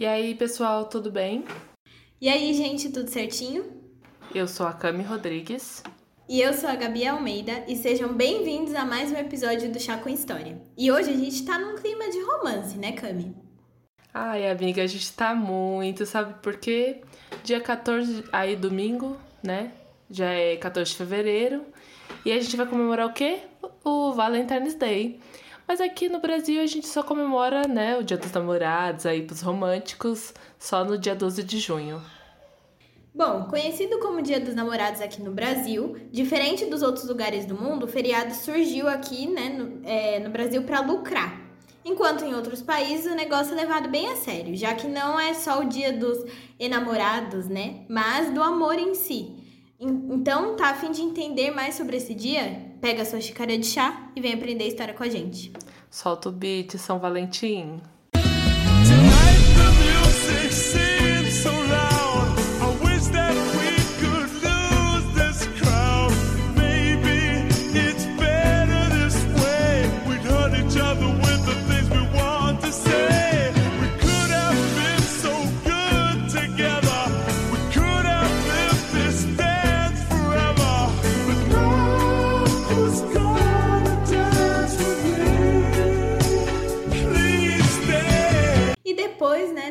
E aí, pessoal, tudo bem? E aí, gente, tudo certinho? Eu sou a Cami Rodrigues. E eu sou a Gabi Almeida e sejam bem-vindos a mais um episódio do Chá com História. E hoje a gente tá num clima de romance, né, Cami? Ai, amiga, a gente tá muito, sabe por quê? Dia 14, aí domingo, né? Já é 14 de fevereiro. E a gente vai comemorar o quê? O Valentine's Day. Mas aqui no Brasil a gente só comemora, né, o Dia dos Namorados, aí pros românticos, só no dia 12 de junho. Bom, conhecido como Dia dos Namorados aqui no Brasil, diferente dos outros lugares do mundo, o feriado surgiu aqui né, no, é, no Brasil para lucrar. Enquanto em outros países o negócio é levado bem a sério, já que não é só o dia dos enamorados, né? Mas do amor em si. Então, tá a fim de entender mais sobre esse dia? Pega a sua xícara de chá e vem aprender a história com a gente. Solta o beat, São Valentim.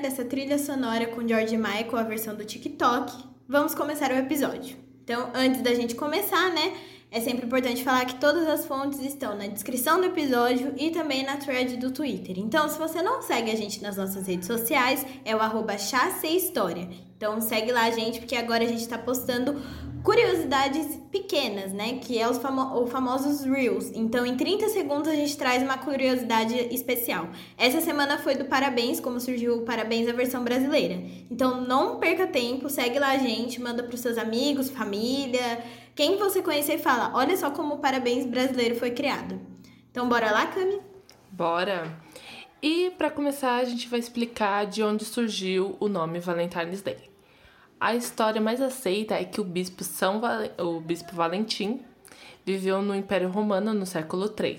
Essa trilha sonora com George Michael, a versão do TikTok, vamos começar o episódio. Então, antes da gente começar, né, é sempre importante falar que todas as fontes estão na descrição do episódio e também na thread do Twitter. Então, se você não segue a gente nas nossas redes sociais, é o arroba História. Então, segue lá a gente, porque agora a gente está postando curiosidades pequenas, né? Que é os famo famosos Reels. Então, em 30 segundos, a gente traz uma curiosidade especial. Essa semana foi do Parabéns, como surgiu o Parabéns a versão brasileira. Então, não perca tempo, segue lá a gente, manda para os seus amigos, família, quem você conhecer fala: olha só como o Parabéns brasileiro foi criado. Então, bora lá, Cami? Bora! E para começar, a gente vai explicar de onde surgiu o nome Valentine's Day. A história mais aceita é que o bispo, São Val... o bispo Valentim viveu no Império Romano no século III.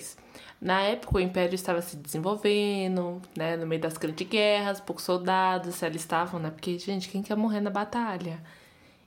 Na época, o Império estava se desenvolvendo, né, no meio das grandes guerras, poucos soldados se alistavam, né, porque, gente, quem quer morrer na batalha?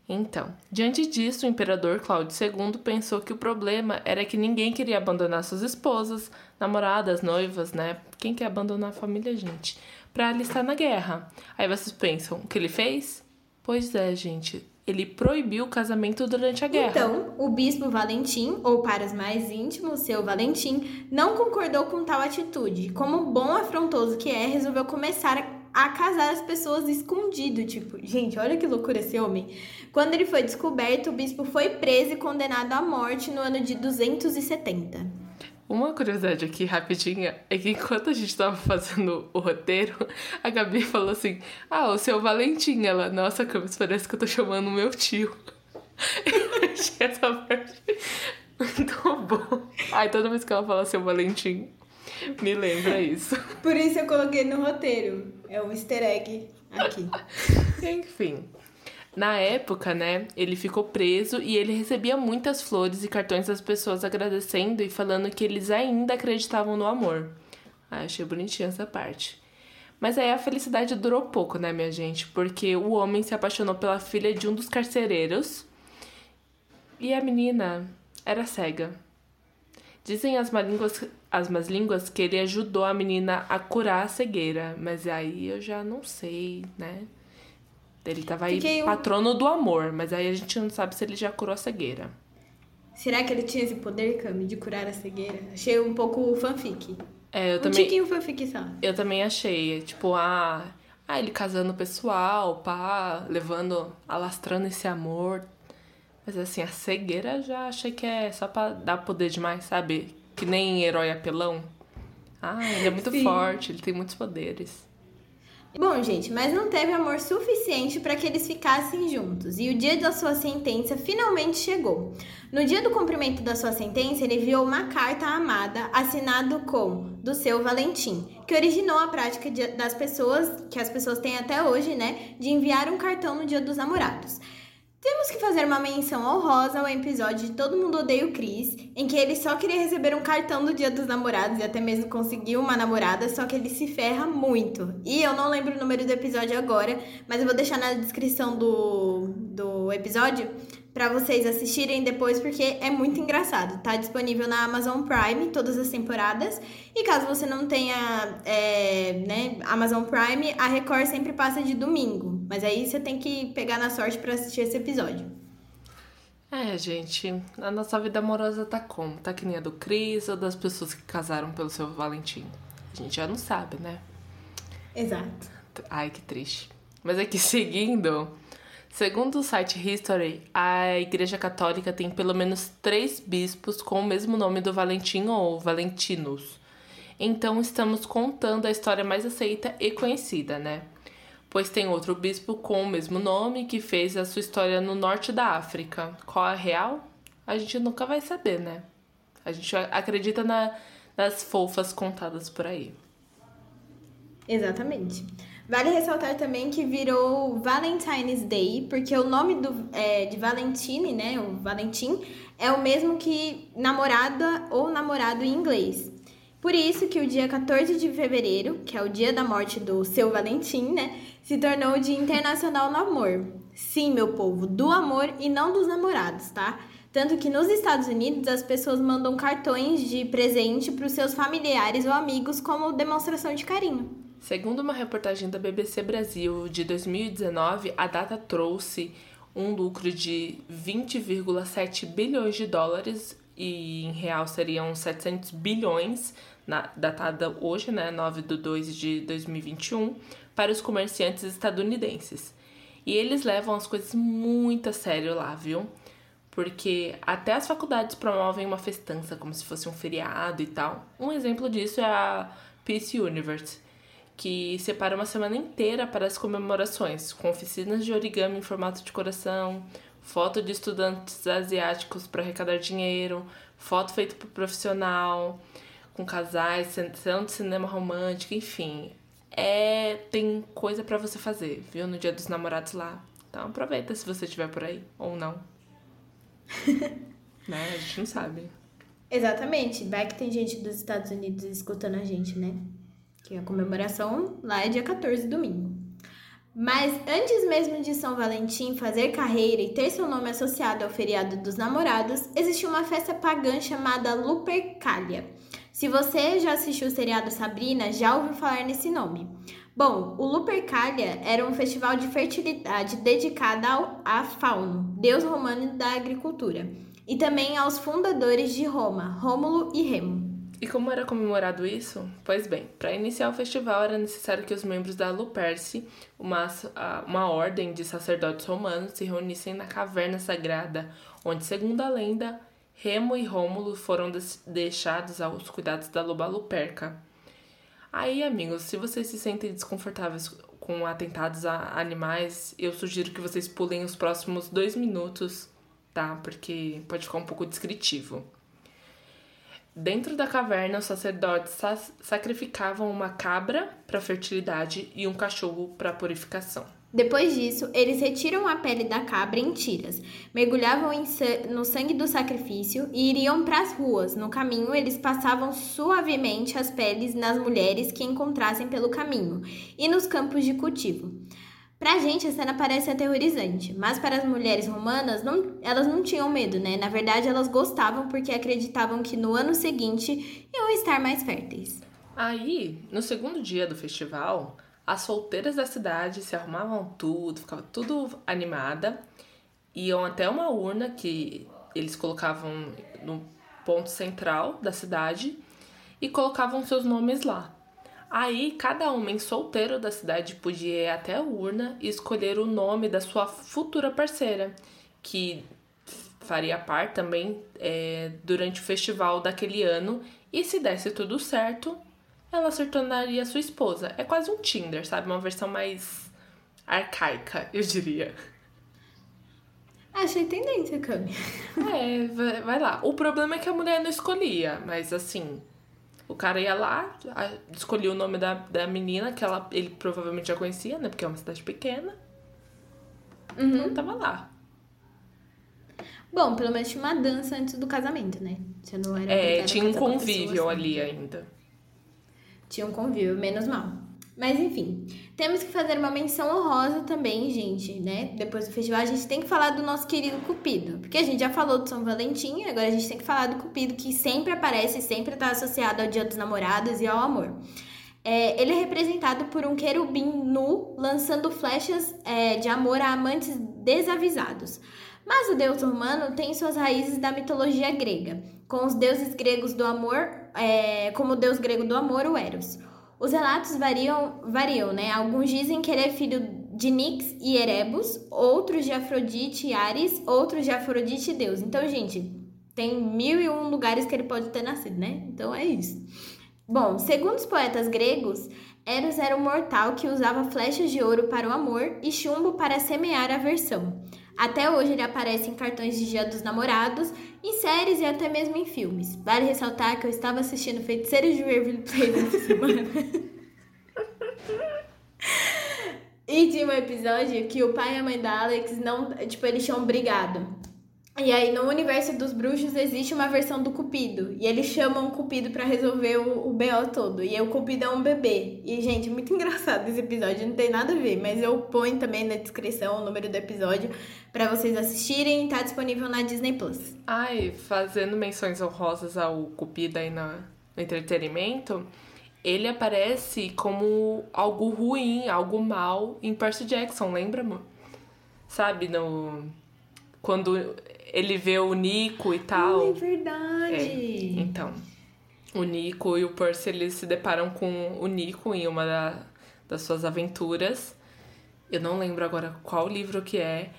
Então, diante disso, o imperador Cláudio II pensou que o problema era que ninguém queria abandonar suas esposas, namoradas, noivas, né? Quem quer abandonar a família, gente? Para alistar na guerra. Aí vocês pensam, o que ele fez? Pois é, gente. Ele proibiu o casamento durante a guerra. Então, o bispo Valentim, ou para os mais íntimos, seu Valentim, não concordou com tal atitude. Como bom afrontoso que é, resolveu começar a casar as pessoas escondido. Tipo, gente, olha que loucura esse homem. Quando ele foi descoberto, o bispo foi preso e condenado à morte no ano de 270. Uma curiosidade aqui rapidinha é que enquanto a gente tava fazendo o roteiro, a Gabi falou assim: Ah, o seu Valentim. Ela, nossa, Camis, parece que eu tô chamando o meu tio. Eu achei essa parte muito bom. Ai, toda vez que ela fala seu Valentim, me lembra isso. Por isso eu coloquei no roteiro. É um easter egg aqui. Enfim. Na época, né, ele ficou preso e ele recebia muitas flores e cartões das pessoas agradecendo e falando que eles ainda acreditavam no amor. Ah, achei bonitinha essa parte. Mas aí a felicidade durou pouco, né, minha gente? Porque o homem se apaixonou pela filha de um dos carcereiros e a menina era cega. Dizem as más línguas, as más línguas que ele ajudou a menina a curar a cegueira, mas aí eu já não sei, né? Ele tava aí Fiquei patrono do amor, mas aí a gente não sabe se ele já curou a cegueira. Será que ele tinha esse poder, Cami, de curar a cegueira? Achei um pouco fanfic. É, eu um também. Um tiquinho fanfic só. Eu também achei. Tipo, ah, ah, ele casando o pessoal, pá, levando, alastrando esse amor. Mas assim, a cegueira já achei que é só pra dar poder demais, sabe? Que nem herói apelão. Ah, ele é muito Sim. forte, ele tem muitos poderes. Bom, gente, mas não teve amor suficiente para que eles ficassem juntos, e o dia da sua sentença finalmente chegou. No dia do cumprimento da sua sentença, ele enviou uma carta à amada, assinado com do seu Valentim, que originou a prática de, das pessoas, que as pessoas têm até hoje, né, de enviar um cartão no dia dos namorados. Temos que fazer uma menção honrosa ao episódio de Todo Mundo Odeia o Chris, em que ele só queria receber um cartão do Dia dos Namorados e até mesmo conseguiu uma namorada, só que ele se ferra muito. E eu não lembro o número do episódio agora, mas eu vou deixar na descrição do, do episódio para vocês assistirem depois, porque é muito engraçado. Tá disponível na Amazon Prime todas as temporadas. E caso você não tenha é, né, Amazon Prime, a Record sempre passa de domingo. Mas aí você tem que pegar na sorte para assistir esse episódio. É, gente, a nossa vida amorosa tá como? Tá que nem a do Cris ou das pessoas que casaram pelo seu Valentim? A gente já não sabe, né? Exato. Ai, que triste. Mas aqui seguindo, Segundo o site History, a Igreja Católica tem pelo menos três bispos com o mesmo nome do Valentim ou Valentinos. Então estamos contando a história mais aceita e conhecida, né? Pois tem outro bispo com o mesmo nome que fez a sua história no norte da África. Qual a real? A gente nunca vai saber, né? A gente acredita na, nas fofas contadas por aí. Exatamente. Vale ressaltar também que virou Valentine's Day, porque o nome do, é, de Valentine, né, o Valentim, é o mesmo que namorada ou namorado em inglês. Por isso que o dia 14 de fevereiro, que é o dia da morte do seu Valentim, né, se tornou o Dia Internacional do Amor. Sim, meu povo, do amor e não dos namorados, tá? Tanto que nos Estados Unidos as pessoas mandam cartões de presente para os seus familiares ou amigos como demonstração de carinho. Segundo uma reportagem da BBC Brasil de 2019, a data trouxe um lucro de 20,7 bilhões de dólares e em real seriam 700 bilhões, na, datada hoje, né, 9 de 2 de 2021, para os comerciantes estadunidenses. E eles levam as coisas muito a sério lá, viu? Porque até as faculdades promovem uma festança como se fosse um feriado e tal. Um exemplo disso é a Peace Universe, que separa uma semana inteira para as comemorações, com oficinas de origami em formato de coração, foto de estudantes asiáticos para arrecadar dinheiro, foto feita por profissional, com casais, sessão de cinema romântico, enfim. É, tem coisa para você fazer, viu? No dia dos namorados lá. Então aproveita se você estiver por aí, ou não. né? A gente não sabe. Exatamente. Vai que tem gente dos Estados Unidos escutando a gente, né? Que a comemoração lá é dia 14, domingo. Mas antes mesmo de São Valentim fazer carreira e ter seu nome associado ao feriado dos namorados, existia uma festa pagã chamada Lupercalia. Se você já assistiu o seriado Sabrina, já ouviu falar nesse nome. Bom, o Lupercalia era um festival de fertilidade dedicado ao, a Fauno, deus romano da agricultura, e também aos fundadores de Roma, Rômulo e Remo. E como era comemorado isso? Pois bem, para iniciar o festival era necessário que os membros da Luperce, uma, uma ordem de sacerdotes romanos, se reunissem na caverna sagrada, onde, segundo a lenda, Remo e Rômulo foram deixados aos cuidados da loba Luperca. Aí, amigos, se vocês se sentem desconfortáveis com atentados a animais, eu sugiro que vocês pulem os próximos dois minutos, tá? Porque pode ficar um pouco descritivo. Dentro da caverna, os sacerdotes sacrificavam uma cabra para fertilidade e um cachorro para purificação. Depois disso, eles retiram a pele da cabra em tiras, mergulhavam no sangue do sacrifício e iriam para as ruas. No caminho, eles passavam suavemente as peles nas mulheres que encontrassem pelo caminho e nos campos de cultivo. Pra gente, a cena parece aterrorizante, mas para as mulheres romanas, não, elas não tinham medo, né? Na verdade, elas gostavam porque acreditavam que no ano seguinte iam estar mais férteis. Aí, no segundo dia do festival, as solteiras da cidade se arrumavam tudo, ficava tudo animada, iam até uma urna que eles colocavam no ponto central da cidade e colocavam seus nomes lá. Aí, cada homem solteiro da cidade podia ir até a urna e escolher o nome da sua futura parceira, que faria parte também é, durante o festival daquele ano. E se desse tudo certo, ela se tornaria sua esposa. É quase um Tinder, sabe? Uma versão mais arcaica, eu diria. Achei tendência, Cami. É, vai lá. O problema é que a mulher não escolhia, mas assim, o cara ia lá, escolhia o nome da, da menina, que ela, ele provavelmente já conhecia, né? Porque é uma cidade pequena. Uhum. Então tava lá. Bom, pelo menos tinha uma dança antes do casamento, né? Você não era É, tinha um convívio pessoa, assim. ali ainda. Tinha um convívio, menos mal. Mas enfim, temos que fazer uma menção honrosa também, gente, né? Depois do festival, a gente tem que falar do nosso querido Cupido. Porque a gente já falou do São Valentim, agora a gente tem que falar do Cupido, que sempre aparece, sempre está associado ao Dia dos Namorados e ao amor. É, ele é representado por um querubim nu lançando flechas é, de amor a amantes desavisados. Mas o deus romano tem suas raízes da mitologia grega, com os deuses gregos do amor, é, como o deus grego do amor, o Eros. Os relatos variam, variam, né? Alguns dizem que ele é filho de Nix e Erebus, outros de Afrodite e Ares, outros de Afrodite e Deus. Então, gente, tem mil e um lugares que ele pode ter nascido, né? Então é isso. Bom, segundo os poetas gregos, Eros era um mortal que usava flechas de ouro para o amor e chumbo para semear a aversão. Até hoje ele aparece em cartões de dia dos namorados, em séries e até mesmo em filmes. Vale ressaltar que eu estava assistindo Feiticeiros de Waverly Place essa semana. e tinha um episódio que o pai e a mãe da Alex não, tipo, eles tinham brigado. E aí, no universo dos bruxos, existe uma versão do Cupido. E eles chamam o Cupido para resolver o, o BO todo. E aí, o Cupido é um bebê. E, gente, muito engraçado esse episódio. Não tem nada a ver. Mas eu ponho também na descrição o número do episódio para vocês assistirem. Tá disponível na Disney Plus. Ai, fazendo menções honrosas ao Cupido aí no, no entretenimento. Ele aparece como algo ruim, algo mal em Percy Jackson, lembra, amor? Sabe, no quando ele vê o Nico e tal. é verdade. É, então, o Nico e o Percy eles se deparam com o Nico em uma da, das suas aventuras. Eu não lembro agora qual livro que é.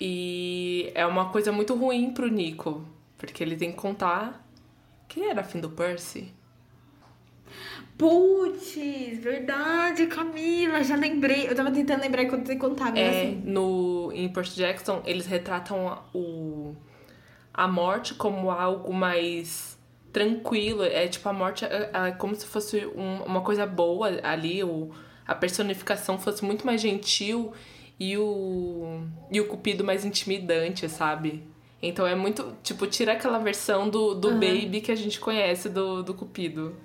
E é uma coisa muito ruim pro Nico, porque ele tem que contar que ele era fim do Percy. Putz, verdade, Camila, já lembrei. Eu tava tentando lembrar quando você contava. É, assim. no, em Percy Jackson, eles retratam o, a morte como algo mais tranquilo. É tipo, a morte é, é como se fosse um, uma coisa boa ali. O, a personificação fosse muito mais gentil e o, e o cupido mais intimidante, sabe? Então é muito, tipo, tira aquela versão do, do uhum. baby que a gente conhece do, do cupido.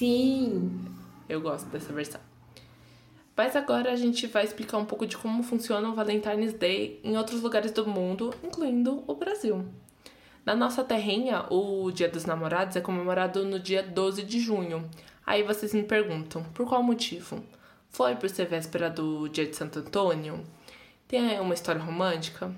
Sim. Eu gosto dessa versão. Mas agora a gente vai explicar um pouco de como funciona o Valentine's Day em outros lugares do mundo, incluindo o Brasil. Na nossa terrinha, o Dia dos Namorados é comemorado no dia 12 de junho. Aí vocês me perguntam, por qual motivo? Foi por ser véspera do Dia de Santo Antônio? Tem uma história romântica?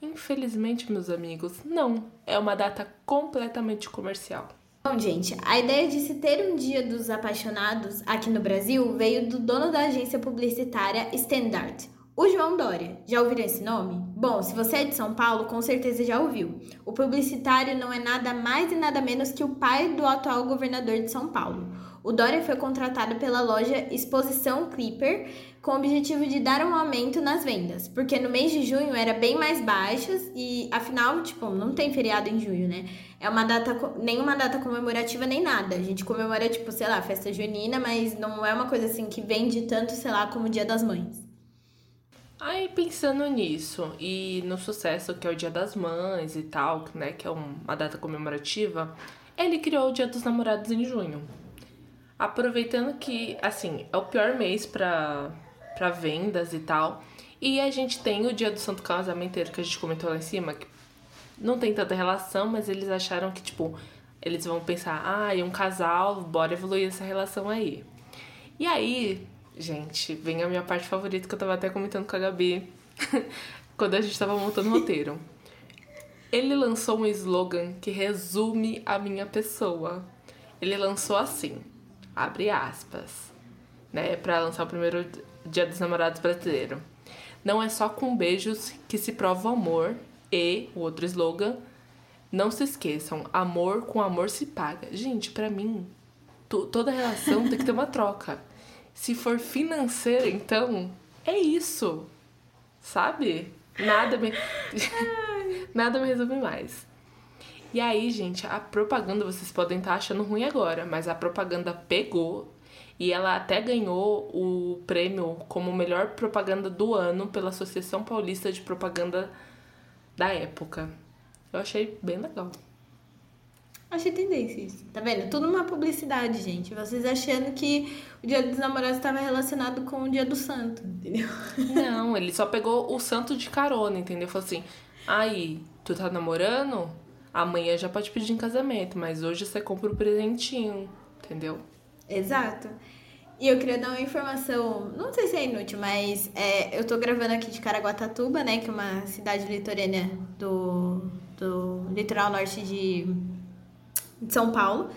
Infelizmente, meus amigos, não. É uma data completamente comercial. Bom, gente, a ideia de se ter um dia dos apaixonados aqui no Brasil veio do dono da agência publicitária Standard, o João Dória. Já ouviram esse nome? Bom, se você é de São Paulo, com certeza já ouviu. O publicitário não é nada mais e nada menos que o pai do atual governador de São Paulo. O Dória foi contratado pela loja Exposição Clipper com o objetivo de dar um aumento nas vendas, porque no mês de junho era bem mais baixas e afinal, tipo, não tem feriado em junho, né? É uma data, nenhuma data comemorativa nem nada. A gente comemora, tipo, sei lá, festa junina, mas não é uma coisa assim que vende tanto, sei lá, como o Dia das Mães. Aí pensando nisso e no sucesso que é o Dia das Mães e tal, né, que é uma data comemorativa, ele criou o Dia dos Namorados em junho. Aproveitando que, assim, é o pior mês para para vendas e tal. E a gente tem o Dia do Santo Casamenteiro que a gente comentou lá em cima, que não tem tanta relação, mas eles acharam que, tipo, eles vão pensar, ah, é um casal, bora evoluir essa relação aí. E aí, gente, vem a minha parte favorita que eu tava até comentando com a Gabi quando a gente tava montando o roteiro. Ele lançou um slogan que resume a minha pessoa. Ele lançou assim: abre aspas, né, para lançar o primeiro Dia dos Namorados brasileiro. Não é só com beijos que se prova o amor e o outro slogan, não se esqueçam, amor com amor se paga. Gente, para mim, toda relação tem que ter uma troca. Se for financeira, então, é isso. Sabe? Nada me Nada me resume mais. E aí, gente, a propaganda vocês podem estar tá achando ruim agora, mas a propaganda pegou E ela até ganhou o prêmio como melhor propaganda do ano pela Associação Paulista de Propaganda da época. Eu achei bem legal. Achei tendência isso. Tá vendo? Tudo uma publicidade, gente. Vocês achando que o dia dos namorados estava relacionado com o dia do santo, entendeu? Não, ele só pegou o santo de carona, entendeu? Falou assim: aí, tu tá namorando? Amanhã já pode pedir em casamento, mas hoje você compra o presentinho, entendeu? Exato. E eu queria dar uma informação, não sei se é inútil, mas é, eu tô gravando aqui de Caraguatatuba, né? Que é uma cidade litorânea do, do litoral norte de, de São Paulo.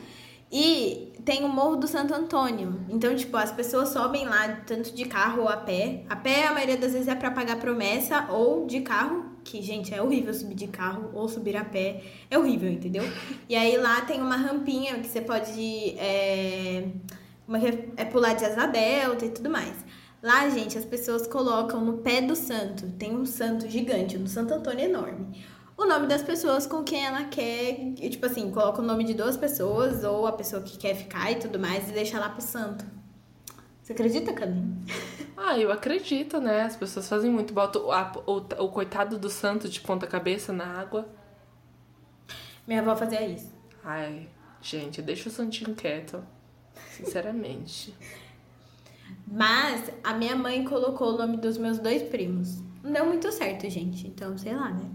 E tem o Morro do Santo Antônio. Então, tipo, as pessoas sobem lá tanto de carro ou a pé. A pé, a maioria das vezes, é para pagar promessa, ou de carro, que, gente, é horrível subir de carro ou subir a pé. É horrível, entendeu? E aí lá tem uma rampinha que você pode. É, uma, é pular de asa delta e tudo mais. Lá, gente, as pessoas colocam no pé do santo. Tem um santo gigante, um Santo Antônio enorme o nome das pessoas com quem ela quer. E, tipo assim, coloca o nome de duas pessoas ou a pessoa que quer ficar e tudo mais e deixa lá pro santo. Você acredita, Camille? Ah, eu acredito, né? As pessoas fazem muito. Bota o, a, o, o coitado do santo de ponta cabeça na água. Minha avó fazia isso. Ai, gente, deixa o santinho quieto. Sinceramente. Mas a minha mãe colocou o nome dos meus dois primos. Não deu muito certo, gente. Então, sei lá, né?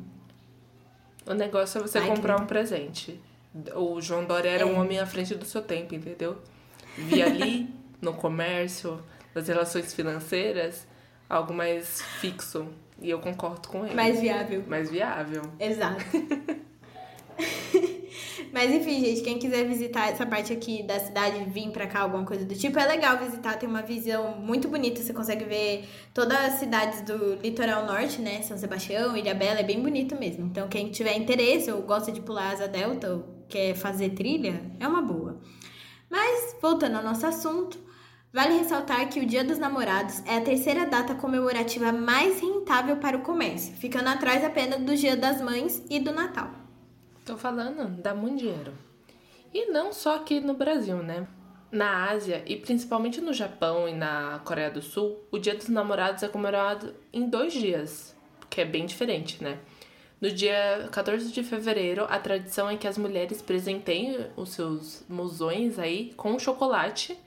O negócio é você Ai, comprar que... um presente. O João Dória era é. um homem à frente do seu tempo, entendeu? Via ali, no comércio, nas relações financeiras, algo mais fixo. E eu concordo com ele. Mais viável. Mais viável. Exato. Mas enfim, gente, quem quiser visitar essa parte aqui da cidade, vir pra cá, alguma coisa do tipo, é legal visitar, tem uma visão muito bonita. Você consegue ver todas as cidades do litoral norte, né? São Sebastião, Ilha Bela, é bem bonito mesmo. Então, quem tiver interesse ou gosta de pular asa delta ou quer fazer trilha, é uma boa. Mas, voltando ao nosso assunto, Vale ressaltar que o Dia dos Namorados é a terceira data comemorativa mais rentável para o comércio, ficando atrás apenas do Dia das Mães e do Natal. Tô falando, dá muito dinheiro. E não só aqui no Brasil, né? Na Ásia e principalmente no Japão e na Coreia do Sul, o Dia dos Namorados é comemorado em dois dias, que é bem diferente, né? No dia 14 de fevereiro, a tradição é que as mulheres presentem os seus mozões aí com chocolate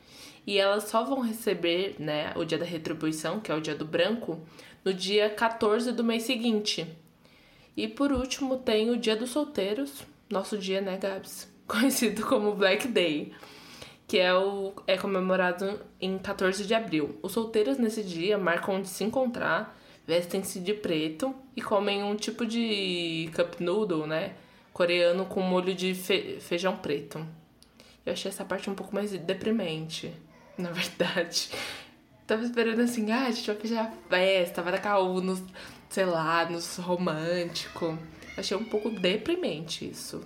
e elas só vão receber, né, o dia da retribuição, que é o dia do branco, no dia 14 do mês seguinte. E por último tem o Dia dos Solteiros, nosso dia, né, Gabs? Conhecido como Black Day, que é, o, é comemorado em 14 de abril. Os solteiros nesse dia marcam de se encontrar, vestem-se de preto e comem um tipo de cup noodle, né? Coreano com molho de fe, feijão preto. Eu achei essa parte um pouco mais deprimente, na verdade. Tava esperando assim, ah, a gente vai fechar a festa, vai dar caô nos sei lá, nos romântico. Achei um pouco deprimente isso.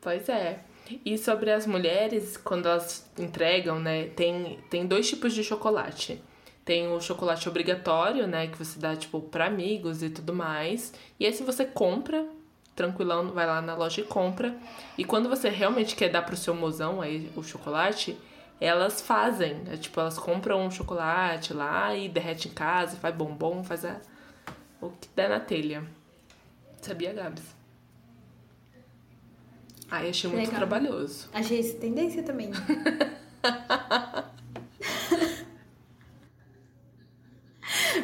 Pois é. E sobre as mulheres, quando elas entregam, né, tem, tem dois tipos de chocolate. Tem o chocolate obrigatório, né, que você dá, tipo, pra amigos e tudo mais. E esse você compra, tranquilão, vai lá na loja e compra. E quando você realmente quer dar pro seu mozão aí o chocolate, elas fazem. É, tipo, elas compram um chocolate lá e derrete em casa, faz bombom, faz a, o que der na telha. Sabia, Gabs? Ai, achei muito Legal. trabalhoso. Achei isso tendência também.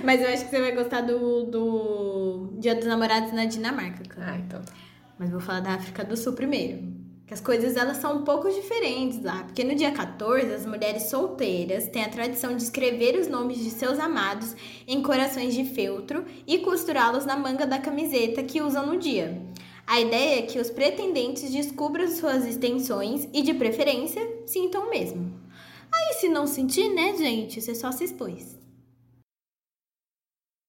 Mas eu acho que você vai gostar do, do Dia dos Namorados na Dinamarca. Cara. Ah, então. Tá. Mas vou falar da África do Sul primeiro. Que as coisas elas são um pouco diferentes lá, porque no dia 14 as mulheres solteiras têm a tradição de escrever os nomes de seus amados em corações de feltro e costurá-los na manga da camiseta que usam no dia. A ideia é que os pretendentes descubram suas extensões e, de preferência, sintam mesmo. Aí, se não sentir, né, gente, você só se expôs.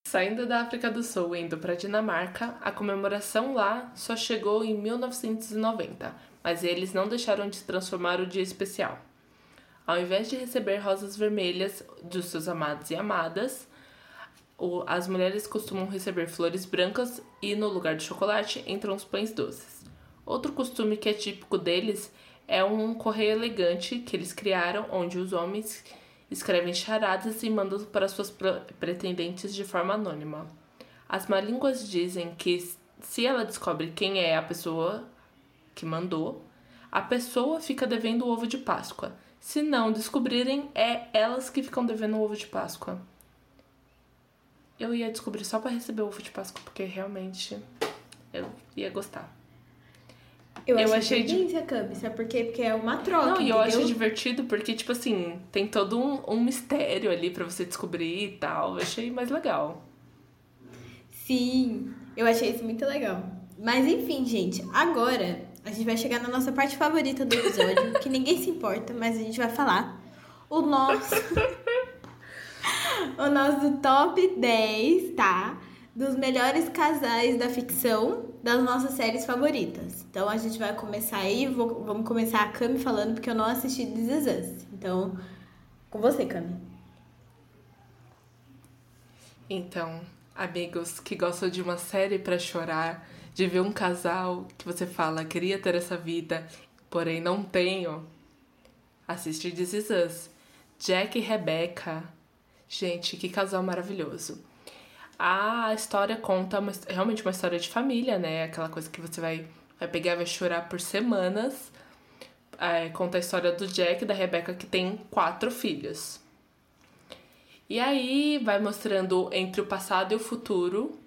Saindo da África do Sul e indo para Dinamarca, a comemoração lá só chegou em 1990 mas eles não deixaram de transformar o dia especial. Ao invés de receber rosas vermelhas dos seus amados e amadas, as mulheres costumam receber flores brancas e, no lugar de chocolate, entram os pães doces. Outro costume que é típico deles é um correio elegante que eles criaram, onde os homens escrevem charadas e mandam para suas pretendentes de forma anônima. As malínguas dizem que se ela descobre quem é a pessoa que mandou, a pessoa fica devendo o ovo de Páscoa. Se não descobrirem, é elas que ficam devendo o ovo de Páscoa. Eu ia descobrir só para receber o ovo de Páscoa, porque realmente eu ia gostar. Eu, eu achei de Cami, sabe por quê? Porque é uma troca. Não, e eu acho divertido porque, tipo assim, tem todo um, um mistério ali para você descobrir e tal. Eu achei mais legal. Sim, eu achei isso muito legal. Mas enfim, gente, agora a gente vai chegar na nossa parte favorita do episódio, que ninguém se importa, mas a gente vai falar. O nosso. o nosso top 10, tá? Dos melhores casais da ficção das nossas séries favoritas. Então a gente vai começar aí, vou, vamos começar a Cami falando, porque eu não assisti This Is Us. Então, com você, Cami. Então, amigos que gostam de uma série para chorar, de ver um casal que você fala, queria ter essa vida, porém não tenho. Assiste This Is Us. Jack e Rebecca. Gente, que casal maravilhoso. A história conta uma, realmente uma história de família, né? Aquela coisa que você vai, vai pegar e vai chorar por semanas. É, conta a história do Jack e da Rebecca, que tem quatro filhos. E aí vai mostrando entre o passado e o futuro,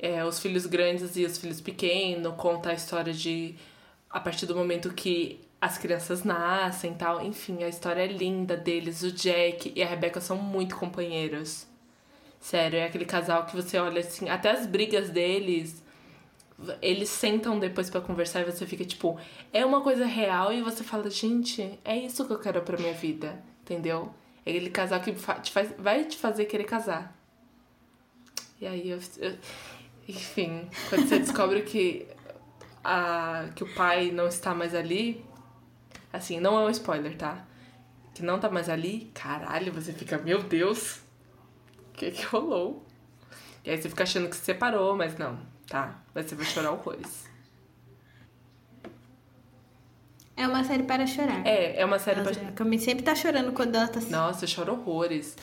é, os filhos grandes e os filhos pequenos, conta a história de a partir do momento que as crianças nascem tal. Enfim, a história é linda deles. O Jack e a Rebecca são muito companheiros. Sério, é aquele casal que você olha assim, até as brigas deles, eles sentam depois para conversar e você fica tipo, é uma coisa real e você fala, gente, é isso que eu quero pra minha vida, entendeu? É aquele casal que te faz, vai te fazer querer casar. E aí, eu, eu, enfim, quando você descobre que, a, que o pai não está mais ali, assim, não é um spoiler, tá? Que não tá mais ali, caralho, você fica, meu Deus, o que que rolou? E aí você fica achando que se separou, mas não, tá? Mas você vai chorar horrores. É uma série para chorar. É, é uma série Nossa, para chorar. A sempre tá chorando quando ela tá Nossa, eu choro horrores.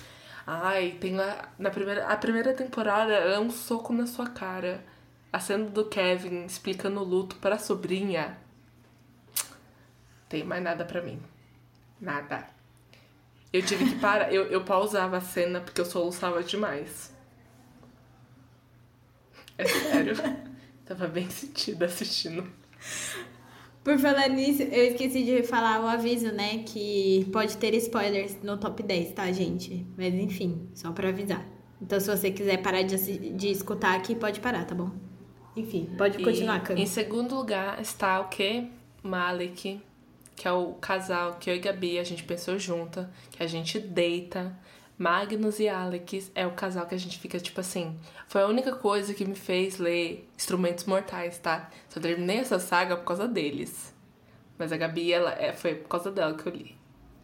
Ai, tem lá. Na primeira, a primeira temporada é um soco na sua cara. A cena do Kevin explicando o luto para a sobrinha. Tem mais nada para mim. Nada. Eu tive que parar. eu, eu pausava a cena porque eu soluçava demais. É sério. Tava bem sentida assistindo. Por falar nisso, eu esqueci de falar o aviso, né? Que pode ter spoilers no top 10, tá, gente? Mas enfim, só pra avisar. Então, se você quiser parar de, de escutar aqui, pode parar, tá bom? Enfim, pode continuar, Cami. Em segundo lugar está o quê? Malik, que é o casal que eu e Gabi a gente pensou junta, que a gente deita. Magnus e Alex é o casal que a gente fica tipo assim. Foi a única coisa que me fez ler Instrumentos Mortais, tá? Só terminei essa saga por causa deles. Mas a Gabi, ela, é, foi por causa dela que eu li.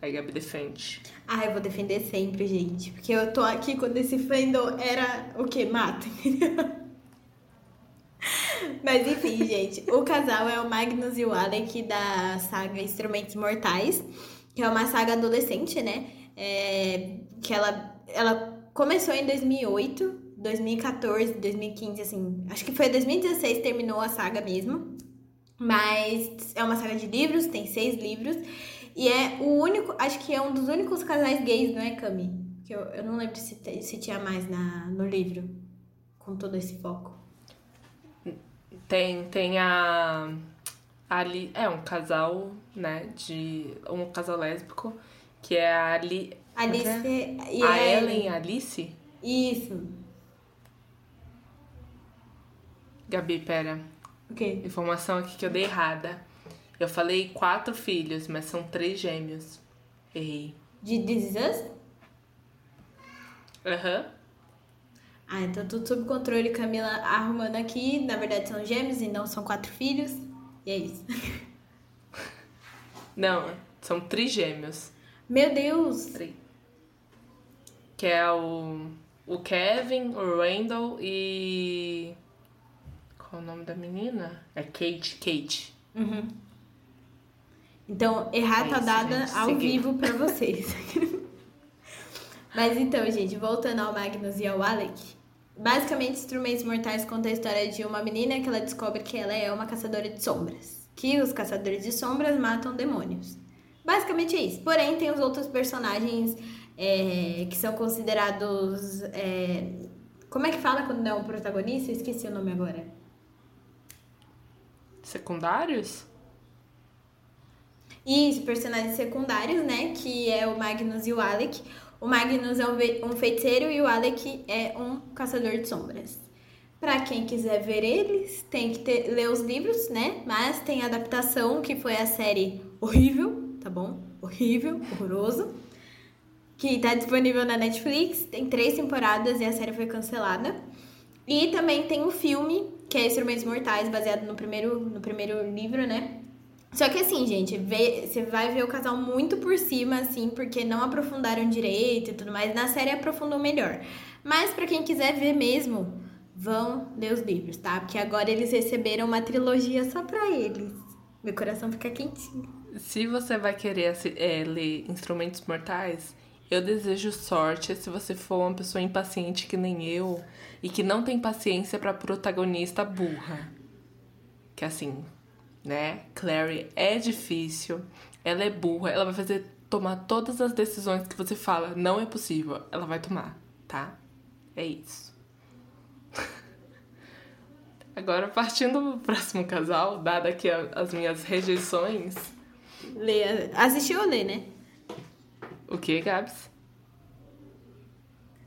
Aí a Gabi defende. Ah, eu vou defender sempre, gente. Porque eu tô aqui quando esse fandom era o que? Mata, Mas enfim, gente. O casal é o Magnus e o Alec da saga Instrumentos Mortais. Que é uma saga adolescente, né? É, que ela, ela começou em 2008, 2014, 2015, assim. Acho que foi 2016 terminou a saga mesmo. Mas é uma saga de livros, tem seis livros. E é o único, acho que é um dos únicos casais gays, não é, Cami? Que eu, eu não lembro se, se tinha mais na, no livro, com todo esse foco. Tem, tem a. Ali é um casal, né? De. Um casal lésbico que é a Ali... Alice é? e a, a Ellen Alice? Isso. Gabi, pera. O quê? Informação aqui que eu dei errada. Eu falei quatro filhos, mas são três gêmeos. Errei. De This Aham. Uhum. Ah, então tudo sob controle, Camila arrumando aqui. Na verdade são gêmeos e não são quatro filhos. E é isso. Não, são trigêmeos. Meu Deus! Que é o, o Kevin, o Randall e. Qual é o nome da menina? É Kate. Kate. Uhum. Então, errar É tá dada ao Seguir. vivo pra vocês. Mas então, gente, voltando ao Magnus e ao Alec. Basicamente, Instrumentos Mortais conta a história de uma menina que ela descobre que ela é uma caçadora de sombras. Que os caçadores de sombras matam demônios. Basicamente é isso. Porém, tem os outros personagens é, que são considerados. é, como é que fala quando não é um protagonista? Eu esqueci o nome agora. Secundários? Isso, personagens secundários, né? Que é o Magnus e o Alec. O Magnus é um, feiticeiro e o Alec é um caçador de sombras. Pra quem quiser ver eles, tem que ter- ler os livros, né? Mas tem a adaptação, que foi a série horrível, tá bom? Horrível, horroroso. Que tá disponível na Netflix. Tem três temporadas e a série foi cancelada. E também tem o filme, que é Instrumentos Mortais, baseado no primeiro, no primeiro livro, né? Só que assim, gente, vê- você vai ver o casal muito por cima, assim, porque não aprofundaram direito e tudo mais. Na série aprofundou melhor. Mas pra quem quiser ver mesmo, vão ler os livros, tá? Porque agora eles receberam uma trilogia só pra eles. Meu coração fica quentinho. Se você vai querer é, ler Instrumentos Mortais, eu desejo sorte se você for uma pessoa impaciente que nem eu e que não tem paciência pra protagonista burra. Que assim, né? Clary é difícil, ela é burra, ela vai fazer tomar todas as decisões que você fala, não é possível, ela vai tomar, tá? É isso. Agora, partindo pro próximo casal, dada aqui as minhas rejeições, Lê, assistiu ou lê, né? O que, Gabs?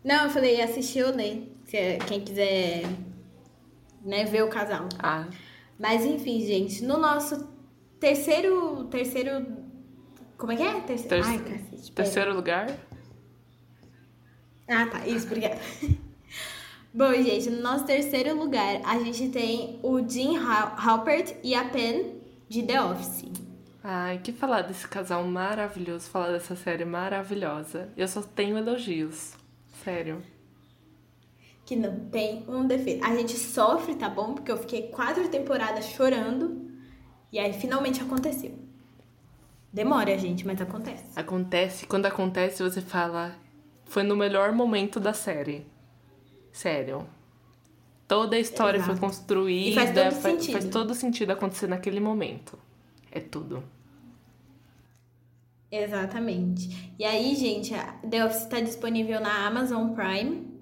Não, eu falei assistir ou. Se é- quem quiser né, ver o casal. Ah, Mas enfim, gente, no nosso terceiro. Terceiro. Como é que é? Terceiro. ter- Ai, cacete. terceiro lugar? Ah, tá. Isso, obrigada. Bom, gente, no nosso terceiro lugar, a gente tem o Jim Hal- Halpert e a Pen de The Office. Ai, que falar desse casal maravilhoso, falar dessa série maravilhosa. Eu só tenho elogios. Sério. Que não tem um defeito. A gente sofre, tá bom? Porque eu fiquei quatro temporadas chorando. E aí finalmente aconteceu. Demora, gente, mas acontece. Acontece, quando acontece, você fala. Foi no melhor momento da série. Sério. Toda a história Exato. foi construída. E faz todo fa- sentido. faz todo sentido acontecer naquele momento. É tudo. Exatamente. E aí, gente, The Office está disponível na Amazon Prime.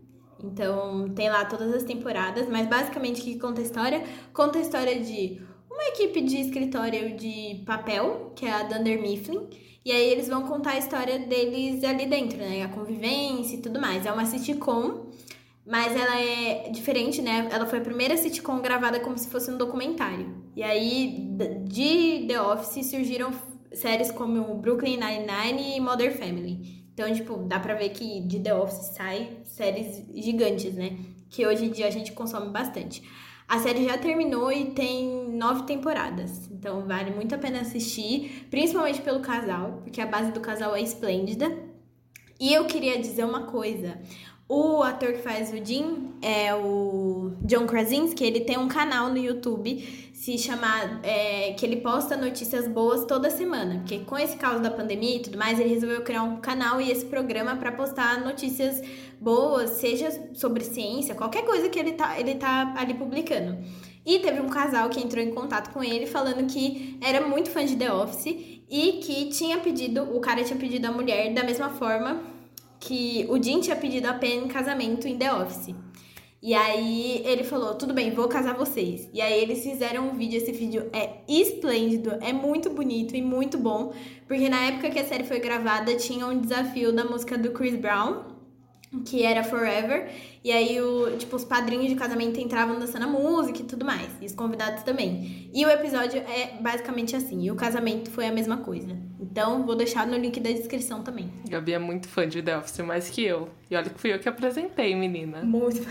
Então, tem lá todas as temporadas. Mas, basicamente, o que conta a história? Conta a história de uma equipe de escritório de papel, que é a Dunder Mifflin. E aí, eles vão contar a história deles ali dentro, né? A convivência e tudo mais. É uma sitcom, mas ela é diferente, né? Ela foi a primeira sitcom gravada como se fosse um documentário. E aí, de The Office surgiram séries como Brooklyn Nine-Nine e Modern Family. Então, tipo, dá pra ver que de The Office sai séries gigantes, né? Que hoje em dia a gente consome bastante. A série já terminou e tem nove temporadas. Então, vale muito a pena assistir, principalmente pelo casal, porque a base do casal é esplêndida. E eu queria dizer uma coisa. O ator que faz o Jim é o John Krasinski, ele tem um canal no YouTube se chama é, que ele posta notícias boas toda semana, porque com esse caos da pandemia e tudo mais, ele resolveu criar um canal e esse programa para postar notícias boas, seja sobre ciência, qualquer coisa que ele tá, ele tá ali publicando. E teve um casal que entrou em contato com ele falando que era muito fã de The Office e que tinha pedido, o cara tinha pedido a mulher da mesma forma que o Jim tinha pedido a Pen em casamento em The Office. E aí ele falou, tudo bem, vou casar vocês. E aí eles fizeram um vídeo, esse vídeo é esplêndido, é muito bonito e muito bom. Porque na época que a série foi gravada, tinha um desafio da música do Chris Brown, que era Forever. E aí, o, tipo, os padrinhos de casamento entravam dançando a música e tudo mais. E os convidados também. E o episódio é basicamente assim. E o casamento foi a mesma coisa. Então, vou deixar no link da descrição também. Gabi é muito fã de The Office, mais que eu. E olha que fui eu que apresentei, menina. Muito.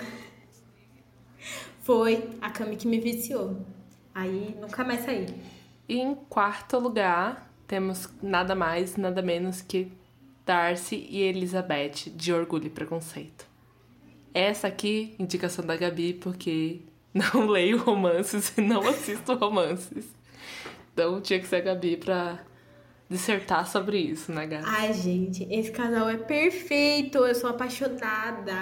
Foi a Cami que me viciou. Aí, nunca mais saí. E em quarto lugar, temos nada mais, nada menos que Darcy e Elizabeth, de Orgulho e Preconceito. Essa aqui, indicação da Gabi, porque não leio romances e não assisto romances. Então tinha que ser a Gabi pra dissertar sobre isso, né, gata? Ai, gente, esse casal é perfeito. Eu sou apaixonada.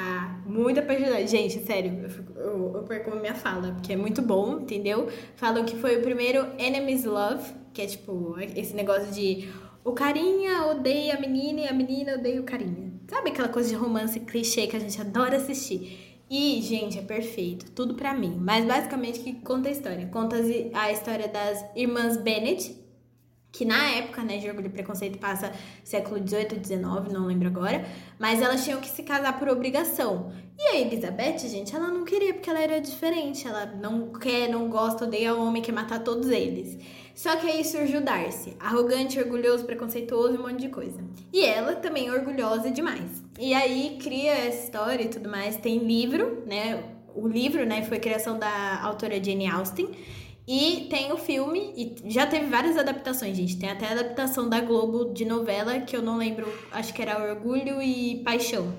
Muito apaixonada. Gente, sério, eu, fico, eu, eu perco a minha fala, porque é muito bom, entendeu? Falam que foi o primeiro Enemies Love, que é tipo esse negócio de o carinha odeia a menina e a menina odeia o carinha. Sabe aquela coisa de romance clichê que a gente adora assistir? E, gente, é perfeito. Tudo pra mim. Mas basicamente, que conta a história? Conta a história das irmãs Bennett, que na época, né, de Orgulho e Preconceito passa século 18, 19, não lembro agora, mas elas tinham que se casar por obrigação. E a Elizabeth, gente, ela não queria porque ela era diferente, ela não quer, não gosta, odeia o homem, quer matar todos eles. Só que aí surge o Darcy, arrogante, orgulhoso, preconceituoso e um monte de coisa. E ela também orgulhosa demais. E aí cria essa história e tudo mais. Tem livro, né? O livro, né, foi criação da autora Jane Austen. E tem o filme, e já teve várias adaptações, gente. Tem até a adaptação da Globo de novela, que eu não lembro, acho que era Orgulho e Paixão.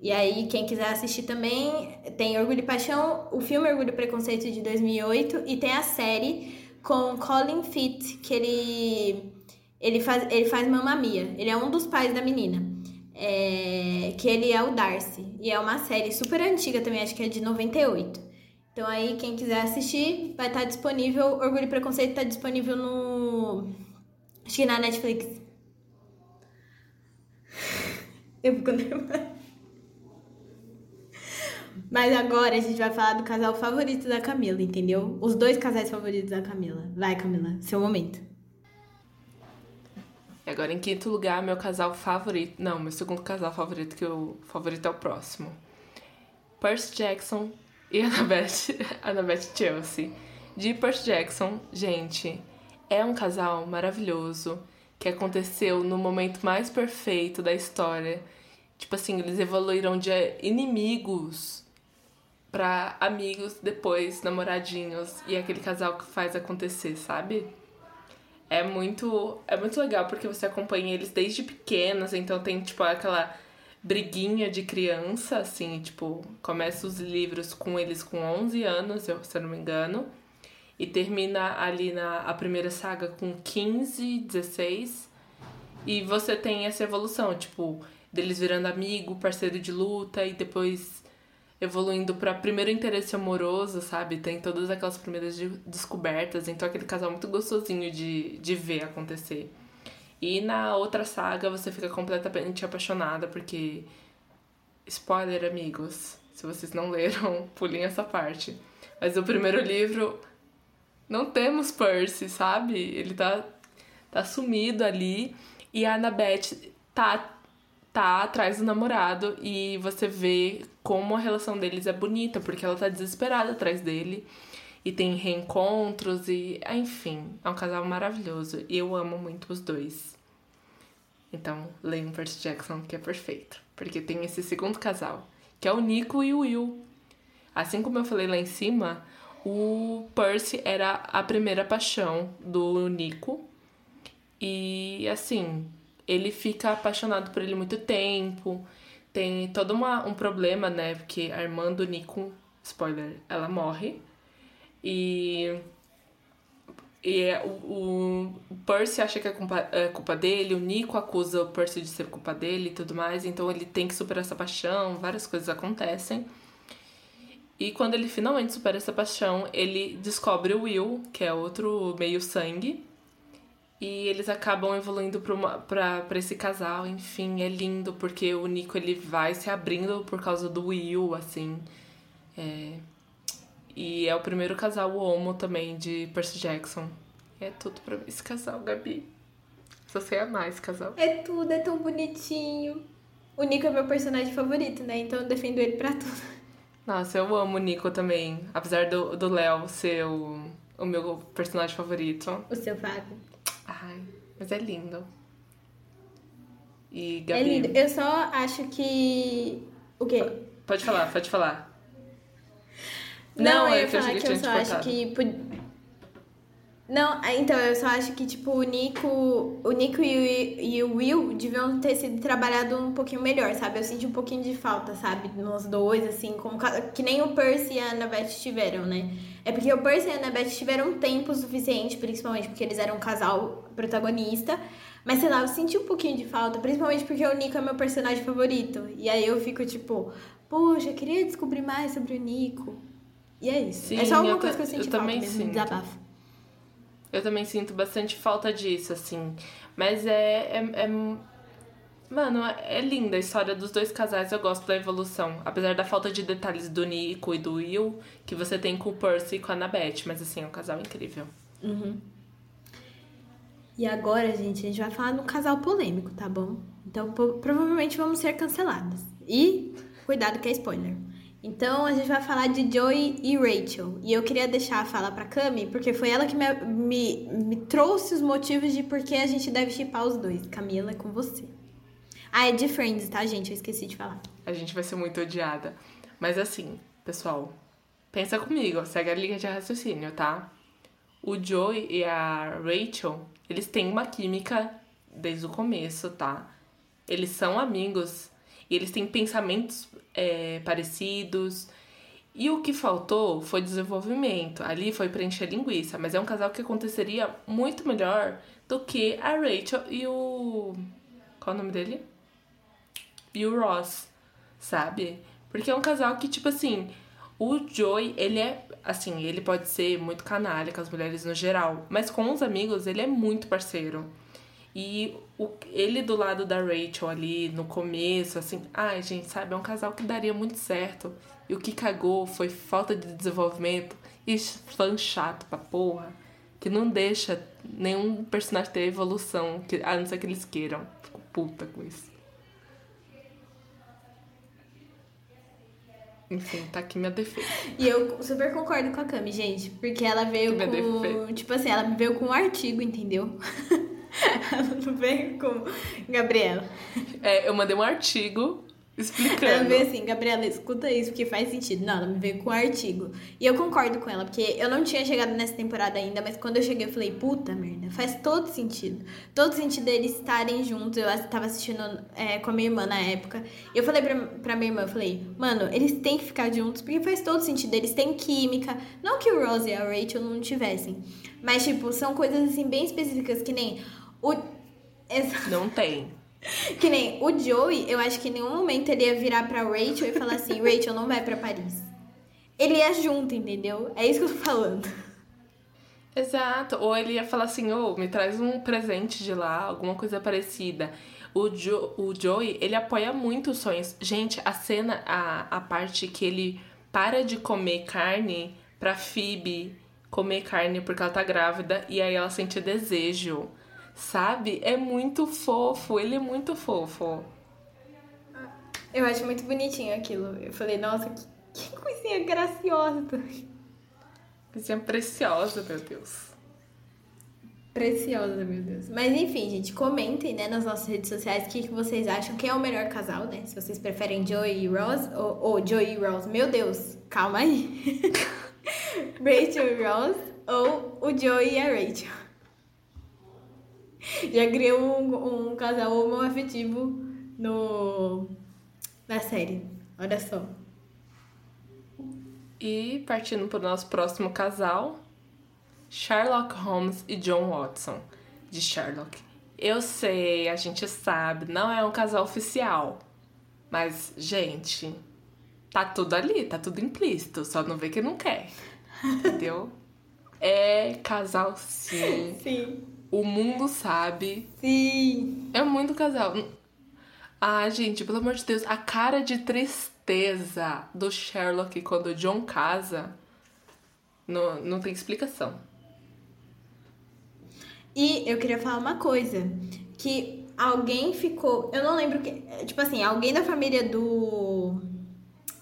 E aí, quem quiser assistir também, tem Orgulho e Paixão, o filme Orgulho e Preconceito de 2008, e tem a série com Colin Firth, que ele, ele, faz, ele faz Mamma Mia. Ele é um dos pais da menina. É, que ele é o Darcy. E é uma série super antiga também, acho que é de 98. Então aí, quem quiser assistir, vai estar disponível. Orgulho e Preconceito está disponível no. Acho que na Netflix. Eu fico nervosa. Mas agora a gente vai falar do casal favorito da Camila, entendeu? Os dois casais favoritos da Camila. Vai, Camila, seu momento. E agora, em quinto lugar, meu casal favorito. Não, meu segundo casal favorito, que o favorito é o próximo. Percy Jackson e Annabeth, Annabeth Chelsea. De Percy Jackson, gente, é um casal maravilhoso que aconteceu no momento mais perfeito da história. Tipo assim, eles evoluíram de inimigos pra amigos, depois namoradinhos e aquele casal que faz acontecer, sabe? É muito, é muito legal porque você acompanha eles desde pequenos, então tem tipo aquela briguinha de criança, assim, tipo, começa os livros com eles com 11 anos, se eu não me engano, e termina ali na a primeira saga com 15, 16, e você tem essa evolução, tipo, deles virando amigo, parceiro de luta, e depois evoluindo para primeiro interesse amoroso, sabe? Tem todas aquelas primeiras de descobertas, então aquele casal muito gostosinho de, de ver acontecer. E na outra saga você fica completamente apaixonada, porque. Spoiler, amigos. Se vocês não leram, pulem essa parte. Mas o primeiro livro. Não temos Percy, sabe? Ele tá, tá sumido ali. E a Annabeth tá tá atrás do namorado e você vê como a relação deles é bonita, porque ela tá desesperada atrás dele e tem reencontros e, enfim, é um casal maravilhoso e eu amo muito os dois. Então, leiam Percy Jackson, que é perfeito, porque tem esse segundo casal, que é o Nico e o Will. Assim como eu falei lá em cima, o Percy era a primeira paixão do Nico. E assim, ele fica apaixonado por ele muito tempo. Tem todo uma, um problema, né? Porque a irmã do Nico, spoiler, ela morre. E. E é, o, o Percy acha que é culpa, é culpa dele, o Nico acusa o Percy de ser culpa dele e tudo mais, então ele tem que superar essa paixão, várias coisas acontecem. E quando ele finalmente supera essa paixão, ele descobre o Will, que é outro meio-sangue, e eles acabam evoluindo para esse casal, enfim, é lindo porque o Nico ele vai se abrindo por causa do Will, assim. É... E é o primeiro casal homo também de Percy Jackson. É tudo pra esse casal, Gabi. Só sei amar esse casal. É tudo, é tão bonitinho. O Nico é meu personagem favorito, né? Então eu defendo ele pra tudo. Nossa, eu amo o Nico também. Apesar do Léo ser o, o meu personagem favorito. O seu Fábio. Ai, mas é lindo. E é Gabi. É lindo. Eu só acho que. O quê? Pode falar, pode falar. Não, não eu ia falar que, que eu só acho que. Não, então, eu só acho que, tipo, o Nico, o Nico e o, e o Will deviam ter sido trabalhado um pouquinho melhor, sabe? Eu senti um pouquinho de falta, sabe? Nos dois, assim, como, que nem o Percy e a Annabeth tiveram, né? É porque o Percy e a Annabeth tiveram tempo suficiente, principalmente porque eles eram um casal protagonista. Mas, sei lá, eu senti um pouquinho de falta, principalmente porque o Nico é meu personagem favorito. E aí eu fico, tipo, poxa, eu queria descobrir mais sobre o Nico. E é isso. Sim, é só uma coisa que eu senti eu falta também mesmo, sinto. desabafo. Eu também sinto bastante falta disso, assim. Mas é. é, é... Mano, é linda a história dos dois casais, eu gosto da evolução. Apesar da falta de detalhes do Nico e do Will, que você tem com o Percy e com a Annabeth. Mas assim, é um casal incrível. Uhum. E agora, gente, a gente vai falar de um casal polêmico, tá bom? Então, provavelmente vamos ser canceladas. E cuidado que é spoiler. Então a gente vai falar de Joey e Rachel. E eu queria deixar a fala pra Cami, porque foi ela que me, me, me trouxe os motivos de por que a gente deve chipar os dois. Camila, é com você. Ah, é de Friends, tá, gente? Eu esqueci de falar. A gente vai ser muito odiada. Mas assim, pessoal, pensa comigo, segue a linha de raciocínio, tá? O Joey e a Rachel, eles têm uma química desde o começo, tá? Eles são amigos e eles têm pensamentos é, parecidos. E o que faltou foi desenvolvimento. Ali foi preencher linguiça, mas é um casal que aconteceria muito melhor do que a Rachel e o. Qual é o nome dele? E o Ross, sabe? Porque é um casal que, tipo assim, o Joey, ele é. Assim, ele pode ser muito canalha com as mulheres no geral, mas com os amigos ele é muito parceiro. E o, ele do lado da Rachel ali no começo, assim, ai gente, sabe, é um casal que daria muito certo. E o que cagou foi falta de desenvolvimento e fã chato pra porra, que não deixa nenhum personagem ter evolução, que, a não ser que eles queiram. Fico puta com isso. Enfim, tá aqui minha defesa. E eu super concordo com a Cami, gente, porque ela veio com. Defesa. Tipo assim, ela veio com um artigo, entendeu? Ela não veio com Gabriela. É, eu mandei um artigo explicando. Ela veio assim, Gabriela, escuta isso, porque faz sentido. Não, ela me veio com um artigo. E eu concordo com ela, porque eu não tinha chegado nessa temporada ainda, mas quando eu cheguei eu falei, puta merda, faz todo sentido. Todo sentido deles estarem juntos. Eu tava assistindo é, com a minha irmã na época. E eu falei pra, pra minha irmã, eu falei, mano, eles têm que ficar juntos, porque faz todo sentido. Eles têm química. Não que o Rose e a Rachel não tivessem. Mas, tipo, são coisas assim bem específicas que nem o... Não tem. Que nem o Joey, eu acho que em nenhum momento ele ia virar pra Rachel e falar assim: Rachel, não vai pra Paris. Ele ia junto, entendeu? É isso que eu tô falando. Exato. Ou ele ia falar assim: ô, oh, me traz um presente de lá, alguma coisa parecida. O, jo o Joey, ele apoia muito os sonhos. Gente, a cena, a, a parte que ele para de comer carne pra Phoebe comer carne porque ela tá grávida e aí ela sente desejo. Sabe? É muito fofo, ele é muito fofo. Eu acho muito bonitinho aquilo. Eu falei, nossa, que, que coisinha graciosa. Coisinha preciosa, meu Deus. Preciosa, meu Deus. Mas enfim, gente, comentem, né, nas nossas redes sociais o que, que vocês acham que é o melhor casal, né? Se vocês preferem Joey e Rose ou, ou Joey e Rose. Meu Deus, calma aí. Rachel e Rose ou o Joey e a Rachel. Já criou um, um casal homoafetivo no, na série. Olha só. E partindo para o nosso próximo casal, Sherlock Holmes e John Watson, de Sherlock. Eu sei, a gente sabe, não é um casal oficial. Mas, gente, tá tudo ali, tá tudo implícito, só não vê que não quer. Entendeu? É casal sim. Sim. O mundo sabe. Sim. É muito casal. Ah, gente, pelo amor de Deus, a cara de tristeza do Sherlock quando o John casa não, não tem explicação. E eu queria falar uma coisa, que alguém ficou, eu não lembro que, tipo assim, alguém da família do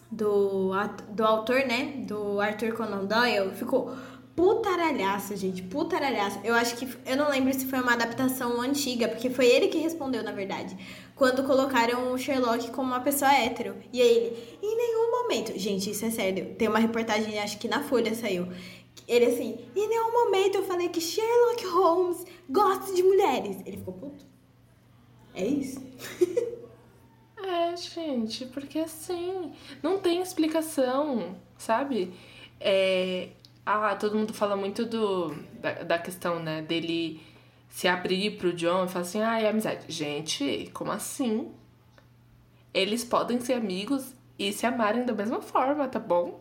do do autor, né, do Arthur Conan Doyle ficou putaralhaça, gente, putaralhaça. Eu acho que. Eu não lembro se foi uma adaptação antiga, porque foi ele que respondeu, na verdade. Quando colocaram o Sherlock como uma pessoa hétero. E aí ele, em nenhum momento. Gente, isso é sério. Tem uma reportagem, acho que na Folha saiu. Ele assim, em nenhum momento eu falei que Sherlock Holmes gosta de mulheres. Ele ficou puto. É isso. É, gente, porque assim, não tem explicação, sabe? É, ah, todo mundo fala muito do, da, da questão, né, dele se abrir pro John e falar assim, ah, é amizade. Gente, como assim? Eles podem ser amigos e se amarem da mesma forma, tá bom?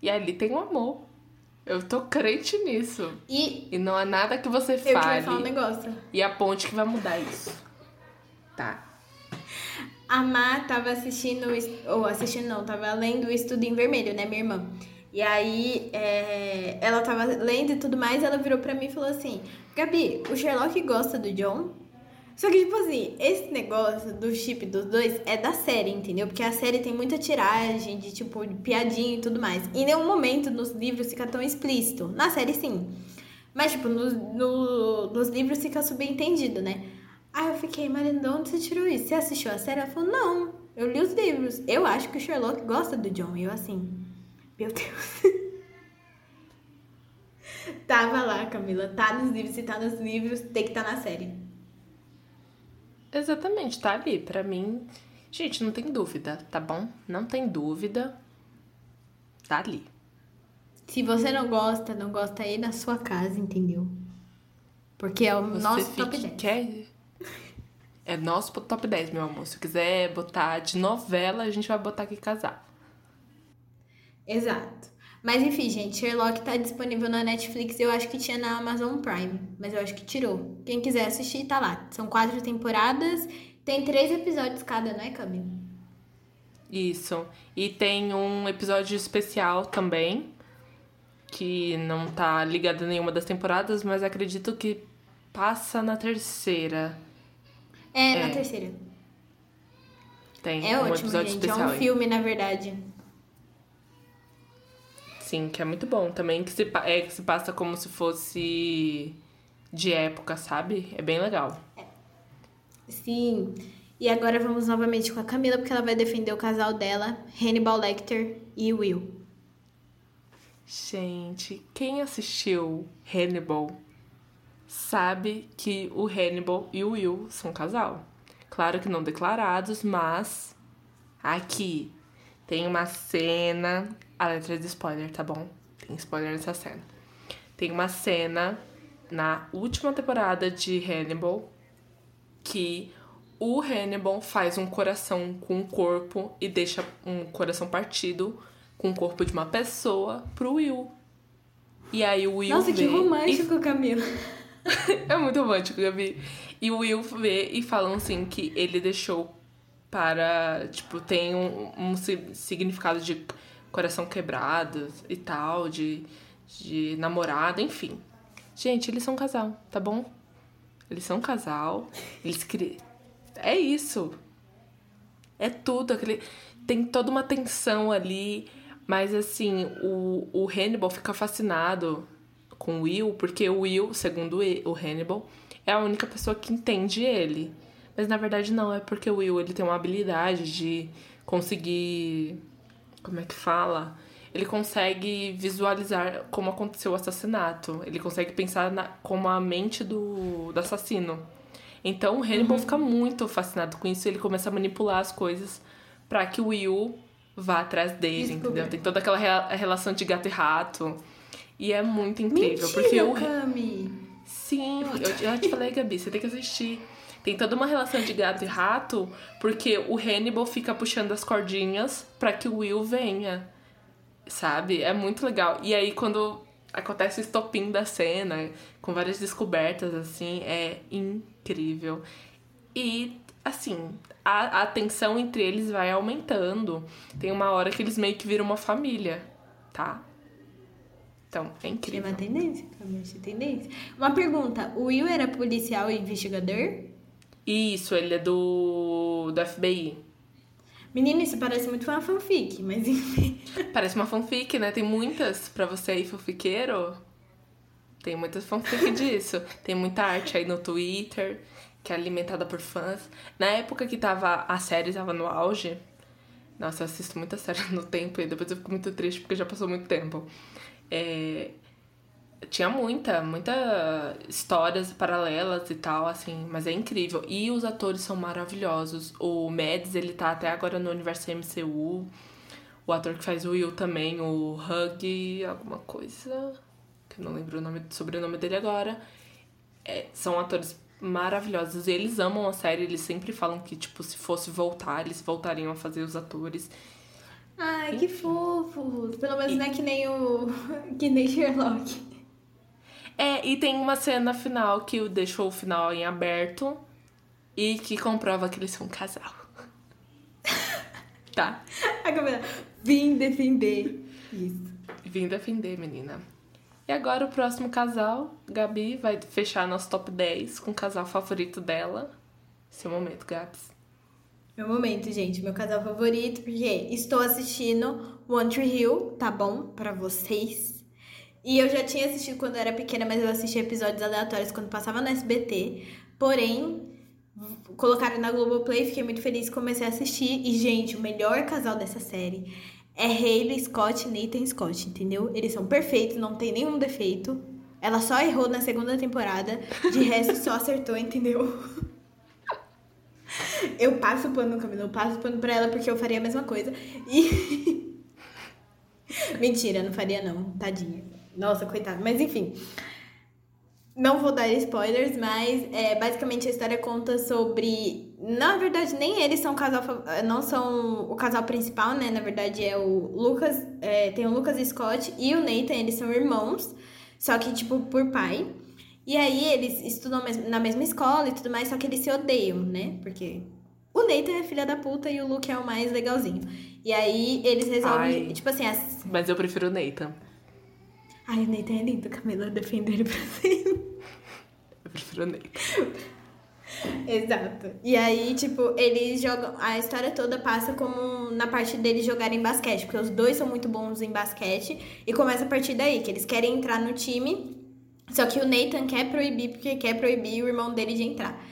E ali tem o um amor. Eu tô crente nisso. E, e não há nada que você eu fale. falar um negócio. E a ponte que vai mudar isso. Tá? A Má tava assistindo, ou assistindo não, tava lendo o Estudo em Vermelho, né, minha irmã? E aí, é, ela tava lendo e tudo mais, ela virou pra mim e falou assim: Gabi, o Sherlock gosta do John? Só que, tipo assim, esse negócio do chip dos dois é da série, entendeu? Porque a série tem muita tiragem de, tipo, de piadinha e tudo mais. Em nenhum momento nos livros fica tão explícito. Na série, sim. Mas, tipo, no, no, nos livros fica subentendido, né? Aí eu fiquei, Marina, de onde você tirou isso? Você assistiu a série? Ela falou, não, eu li os livros. Eu acho que o Sherlock gosta do John. E eu assim, meu Deus. Tava lá, Camila. Tá nos livros, se tá nos livros, tem que estar tá na série. Exatamente, tá ali. Pra mim, gente, não tem dúvida, tá bom? Não tem dúvida. Tá ali. Se você não gosta, não gosta aí na sua casa, entendeu? Porque é o você nosso top 10. Quer é nosso top 10, meu amor. Se quiser botar de novela, a gente vai botar aqui casar. Exato. Mas enfim, gente, Sherlock tá disponível na Netflix. Eu acho que tinha na Amazon Prime, mas eu acho que tirou. Quem quiser assistir, tá lá. São quatro temporadas, tem três episódios cada, não é, Camila? Isso. E tem um episódio especial também, que não tá ligado a nenhuma das temporadas, mas acredito que passa na terceira. É, é. na terceira. Tem é um ótimo, episódio gente. especial. É um filme, na verdade. Sim, que é muito bom também, que se, é, que se passa como se fosse de época, sabe? É bem legal. É. Sim. E agora vamos novamente com a Camila, porque ela vai defender o casal dela, Hannibal Lecter e Will. Gente, quem assistiu Hannibal sabe que o Hannibal e o Will são casal. Claro que não declarados, mas aqui tem uma cena. Letra de spoiler, tá bom? Tem spoiler nessa cena. Tem uma cena na última temporada de Hannibal que o Hannibal faz um coração com um corpo e deixa um coração partido com o corpo de uma pessoa pro Will. E aí o Will. Nossa, que romântico, e... Camila. é muito romântico, Gabi. E o Will vê e falam assim que ele deixou para. Tipo, tem um, um significado de coração quebrado e tal, de, de namorada, enfim. Gente, eles são um casal, tá bom? Eles são um casal. Eles criam. É isso. É tudo. Aquele... Tem toda uma tensão ali. Mas assim, o, o Hannibal fica fascinado com o Will, porque o Will, segundo o Hannibal, é a única pessoa que entende ele. Mas na verdade não, é porque o Will ele tem uma habilidade de conseguir. Como é que fala? Ele consegue visualizar como aconteceu o assassinato. Ele consegue pensar na, como a mente do, do assassino. Então o Hannibal uhum. fica muito fascinado com isso e ele começa a manipular as coisas para que o Will vá atrás dele, Desculpa. entendeu? Tem toda aquela relação de gato e rato. E é muito incrível. Mentira, porque o Cami. Sim, eu já te falei, Gabi, você tem que assistir. Tem toda uma relação de gato e rato, porque o Hannibal fica puxando as cordinhas para que o Will venha. Sabe? É muito legal. E aí, quando acontece o estopim da cena, com várias descobertas, assim, é incrível. E, assim, a, a tensão entre eles vai aumentando. Tem uma hora que eles meio que viram uma família, tá? Então, é incrível. É uma tendência, realmente tendência. Uma pergunta, o Will era policial e investigador? Isso, ele é do, do FBI. Menino, isso parece muito uma fanfic, mas enfim. Parece uma fanfic, né? Tem muitas pra você aí, fanfiqueiro. Tem muitas fanfic disso. Tem muita arte aí no Twitter, que é alimentada por fãs. Na época que tava a série tava no auge, nossa, eu assisto muita série no tempo e depois eu fico muito triste porque já passou muito tempo. É, tinha muita, muita histórias paralelas e tal, assim, mas é incrível. E os atores são maravilhosos. O Mads, ele tá até agora no universo MCU. O ator que faz o Will também, o Hug, alguma coisa, que eu não lembro o nome, sobrenome dele agora. É, são atores maravilhosos. E eles amam a série, eles sempre falam que, tipo, se fosse voltar, eles voltariam a fazer os atores. Ai, que fofo! Pelo menos e... não é que nem o. que nem Sherlock. É, e tem uma cena final que deixou o final em aberto e que comprova que eles são um casal. tá? A Camila, vim defender isso. Vim defender, menina. E agora o próximo casal, Gabi vai fechar nosso top 10 com o casal favorito dela. Seu momento, Gabs. Meu momento, gente, meu casal favorito, porque estou assistindo One Tree Hill, tá bom? Para vocês. E eu já tinha assistido quando era pequena, mas eu assisti episódios aleatórios quando passava no SBT. Porém, colocaram na Globoplay, fiquei muito feliz comecei a assistir. E, gente, o melhor casal dessa série é Hayley Scott e Nathan Scott, entendeu? Eles são perfeitos, não tem nenhum defeito. Ela só errou na segunda temporada, de resto só acertou, entendeu? Eu passo o pano no caminho, eu passo o pano pra ela porque eu faria a mesma coisa. E. Mentira, não faria não, tadinha. Nossa, coitada. Mas enfim. Não vou dar spoilers, mas é, basicamente a história conta sobre. Na verdade, nem eles são o casal. Não são o casal principal, né? Na verdade, é o Lucas. É, tem o Lucas Scott e o Nathan, eles são irmãos. Só que, tipo, por pai. E aí eles estudam na mesma escola e tudo mais, só que eles se odeiam, né? Porque o Nathan é filha da puta e o Luke é o mais legalzinho. E aí eles resolvem, Ai, tipo assim... As... Mas eu prefiro o Nathan. Ai, o Nathan é lindo, Camila, defender ele pra cima. Eu prefiro o Nathan. Exato. E aí, tipo, eles jogam. A história toda passa como na parte deles jogarem basquete, porque os dois são muito bons em basquete. E começa a partir daí, que eles querem entrar no time. Só que o Nathan quer proibir, porque quer proibir o irmão dele de entrar.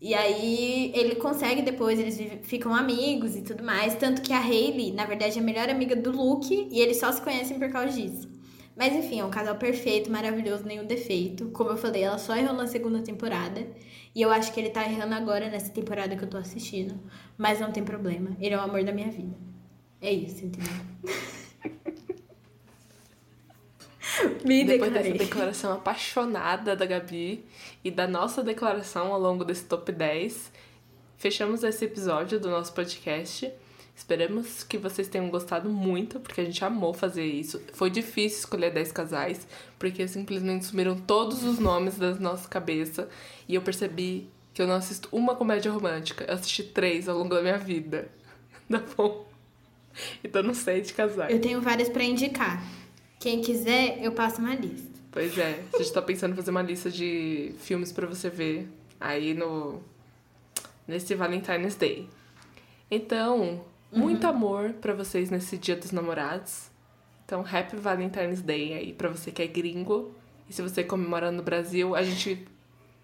E aí ele consegue depois, eles ficam amigos e tudo mais. Tanto que a Hayley, na verdade, é a melhor amiga do Luke e eles só se conhecem por causa disso. Mas enfim, é um casal perfeito, maravilhoso, nenhum defeito. Como eu falei, ela só errou na segunda temporada. E eu acho que ele tá errando agora nessa temporada que eu tô assistindo. Mas não tem problema. Ele é o amor da minha vida. É isso, entendeu? Me Depois declarei. dessa declaração apaixonada da Gabi e da nossa declaração ao longo desse top 10, fechamos esse episódio do nosso podcast. Esperamos que vocês tenham gostado muito, porque a gente amou fazer isso. Foi difícil escolher 10 casais, porque simplesmente sumiram todos os nomes das nossas cabeças. E eu percebi que eu não assisto uma comédia romântica. Eu assisti três ao longo da minha vida. Tá bom? Então não sei de casais. Eu tenho várias para indicar. Quem quiser, eu passo uma lista. Pois é, a gente tá pensando em fazer uma lista de filmes para você ver aí no nesse Valentine's Day. Então. Muito amor para vocês nesse Dia dos Namorados. Então, Happy Valentine's Day aí para você que é gringo. E se você comemora no Brasil, a gente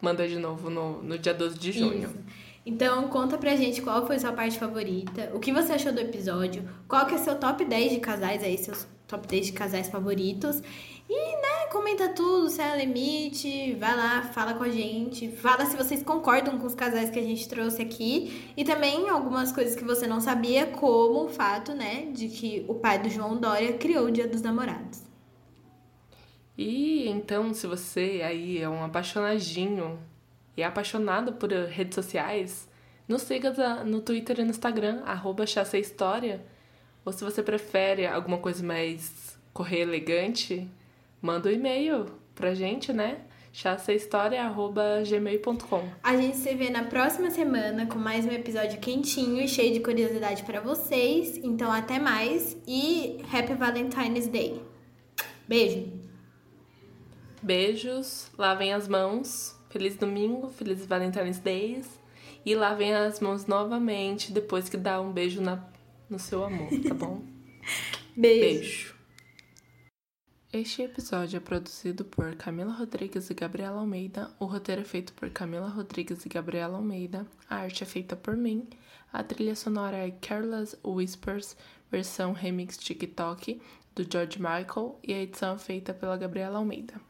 manda de novo no, no dia 12 de junho. Isso. Então, conta pra gente qual foi sua parte favorita, o que você achou do episódio, qual que é seu top 10 de casais aí, seus top 10 de casais favoritos. E, né, comenta tudo, se é limite, vai lá, fala com a gente, fala se vocês concordam com os casais que a gente trouxe aqui e também algumas coisas que você não sabia, como o fato, né, de que o pai do João Dória criou o Dia dos Namorados. E então, se você aí é um apaixonadinho e é apaixonado por redes sociais, nos siga no Twitter e no Instagram, arroba História ou se você prefere alguma coisa mais correr elegante, manda um e-mail pra gente, né? chassahistoria.gmail.com A gente se vê na próxima semana com mais um episódio quentinho e cheio de curiosidade para vocês. Então, até mais e Happy Valentine's Day. Beijo! Beijos, lavem as mãos. Feliz domingo, feliz Valentine's Days. E lavem as mãos novamente depois que dá um beijo na no seu amor, tá bom? Beijo. Beijo. Este episódio é produzido por Camila Rodrigues e Gabriela Almeida. O roteiro é feito por Camila Rodrigues e Gabriela Almeida. A arte é feita por mim. A trilha sonora é Careless Whispers, versão remix TikTok, do George Michael. E a edição é feita pela Gabriela Almeida.